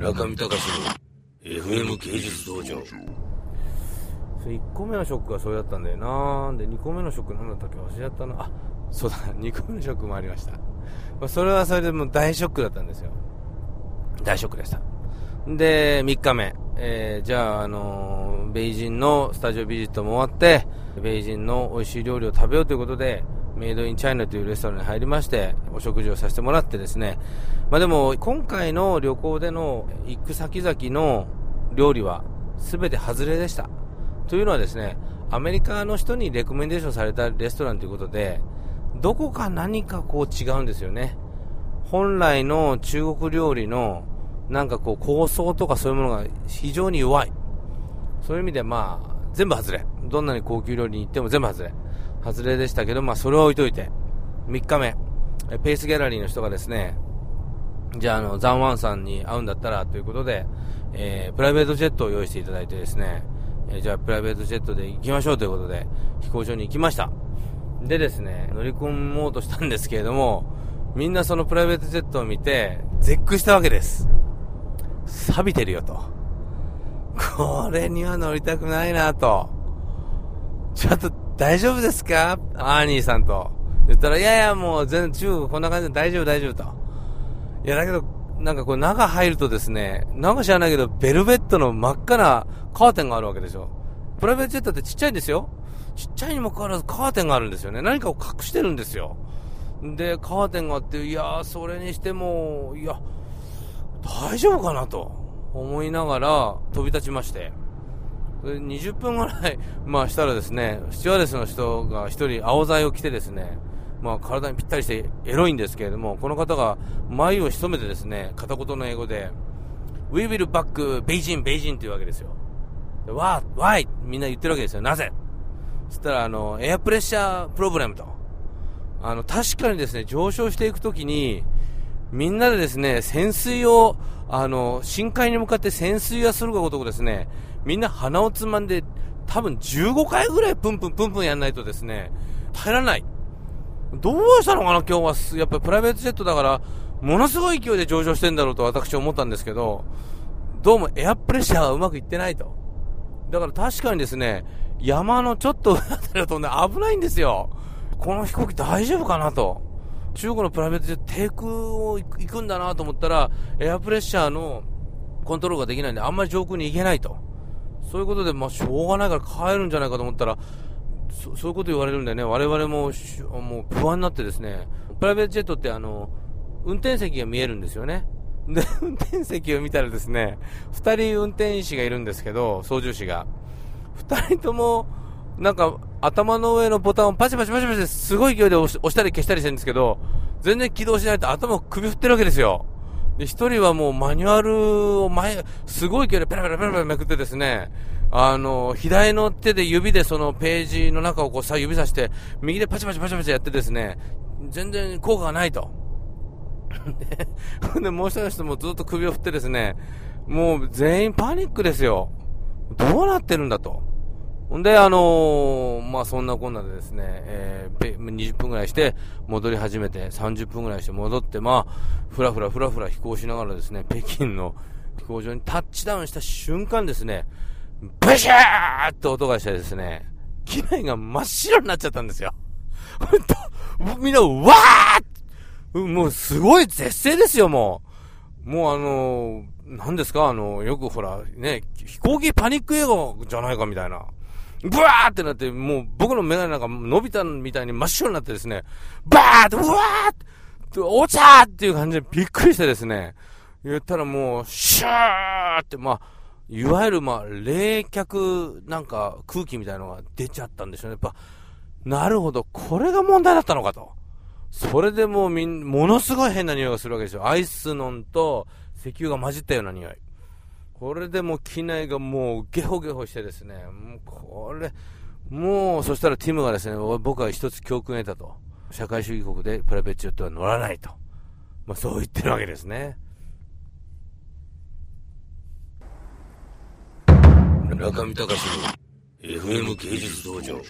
中見隆の FM 芸術道場。それ1個目のショックがそれだったんだよな。で2個目のショック何だったっけ忘れちゃったな。あそうだ。2個目のショックもありました、ま、それはそれでも大ショックだったんですよ。大ショックでした。で3日目、えー、じゃあ、あのー、ベイジンのスタジオビジットも終わってベイジンの美味しい料理を食べようということでメイドインチャイナというレストランに入りましてお食事をさせてもらってですねまあでも今回の旅行での行く先々の料理は全て外れでしたというのはですね、アメリカの人にレコメンデーションされたレストランということで、どこか何かこう違うんですよね。本来の中国料理のなんかこう構想とかそういうものが非常に弱い。そういう意味でまあ、全部外れ。どんなに高級料理に行っても全部外れ。外れでしたけど、まあそれは置いといて、3日目、ペースギャラリーの人がですね、じゃああの、ザンワンさんに会うんだったらということで、えー、プライベートジェットを用意していただいてですね、えーじゃあプライベートジェットで行きましょうということで、飛行場に行きました。でですね、乗り込もうとしたんですけれども、みんなそのプライベートジェットを見て、絶句したわけです。錆びてるよと。これには乗りたくないなと。ちょっと大丈夫ですか？アーニーさんと。言ったら、いやいやもう全然中国こんな感じで大丈夫大丈夫と。いやだけど、なんかこう中入るとですね、なんか知らないけど、ベルベットの真っ赤なカーテンがあるわけですよ。プライベートジェットってちっちゃいんですよ。ちっちゃいにもかかわらずカーテンがあるんですよね。何かを隠してるんですよ。で、カーテンがあって、いやそれにしても、いや、大丈夫かなと思いながら飛び立ちまして。20分ぐらい、まあしたらですね、スチュワーデスの人が一人青剤を着てですね、まあ、体にぴったりしてエロいんですけれども、この方が眉を潜めてですね、片言の英語で、We will back ベイジン、ベイジンっていうわけですよ。わ、why? みんな言ってるわけですよ。なぜ？そしたら、あの、エアプレッシャープロブレムと。あの、確かにですね、上昇していくときに、みんなでですね、潜水を、あの、深海に向かって潜水はするがごとくですね、みんな鼻をつまんで、多分15回ぐらいプンプンプンプンやんないとですね、耐えらない。どうしたのかな、今日は。やっぱりプライベートジェットだから、ものすごい勢いで上昇してんだろうと私は思ったんですけど、どうもエアプレッシャーがうまくいってないと。だから確かにですね、山のちょっと上あたりだとね、危ないんですよ。この飛行機大丈夫かなと。中国のプライベートジェット低空を行くんだなと思ったら、エアプレッシャーのコントロールができないんで、あんまり上空に行けないと。そういうことで、まあ、しょうがないから帰るんじゃないかと思ったら、そそういうこと言われるんでね、我々ももう不安になってですね、プライベートジェットってあの、運転席が見えるんですよね。で、運転席を見たらですね、二人運転士がいるんですけど、操縦士が。二人とも、なんか、頭の上のボタンをパチパチパチパチすごい勢いで押したり消したりしてるんですけど、全然起動しないと頭を首振ってるわけですよ。で、一人はもうマニュアルを前、すごい勢いでペラペラペラペラめくってですね、あの、左の手で指でそのページの中をこうさ、指さして、右でパチパチパチパチやってですね、全然効果がないと。で、もう一人の人もずっと首を振ってですね、もう全員パニックですよ。どうなってるんだと。んで、あのー、まあ、そんなこんなでですね、えー、20分ぐらいして戻り始めて、30分ぐらいして戻って、まあ、ふらふらふらふら飛行しながらですね、北京の飛行場にタッチダウンした瞬間ですね、ブシャーって音がしてですね、機内が真っ白になっちゃったんですよ。ほんと、みんな、わーもうすごい絶世ですよ、もう。もうあのー、何ですかあの、よくほら、ね、飛行機パニック映画じゃないかみたいな。ブワーってなって、もう僕のメガネなんか伸びたみたいに真っ白になってですね、バーって、うわーって、お茶ーっていう感じでびっくりしてですね、言ったらもう、シューって、まあ、いわゆるまあ、冷却なんか空気みたいなのが出ちゃったんでしょうね。やっぱ、なるほど、これが問題だったのかと。それでもうみん、ものすごい変な匂いがするわけですよ。アイスノンと石油が混じったような匂い。これでもう機内がもうゲホゲホしてですね、もうこれ、もう、そしたらティムがですね、僕は一つ教訓を得たと。社会主義国でプライベートジェットは乗らないと。まあそう言ってるわけですね。中見隆の FM 芸術道場。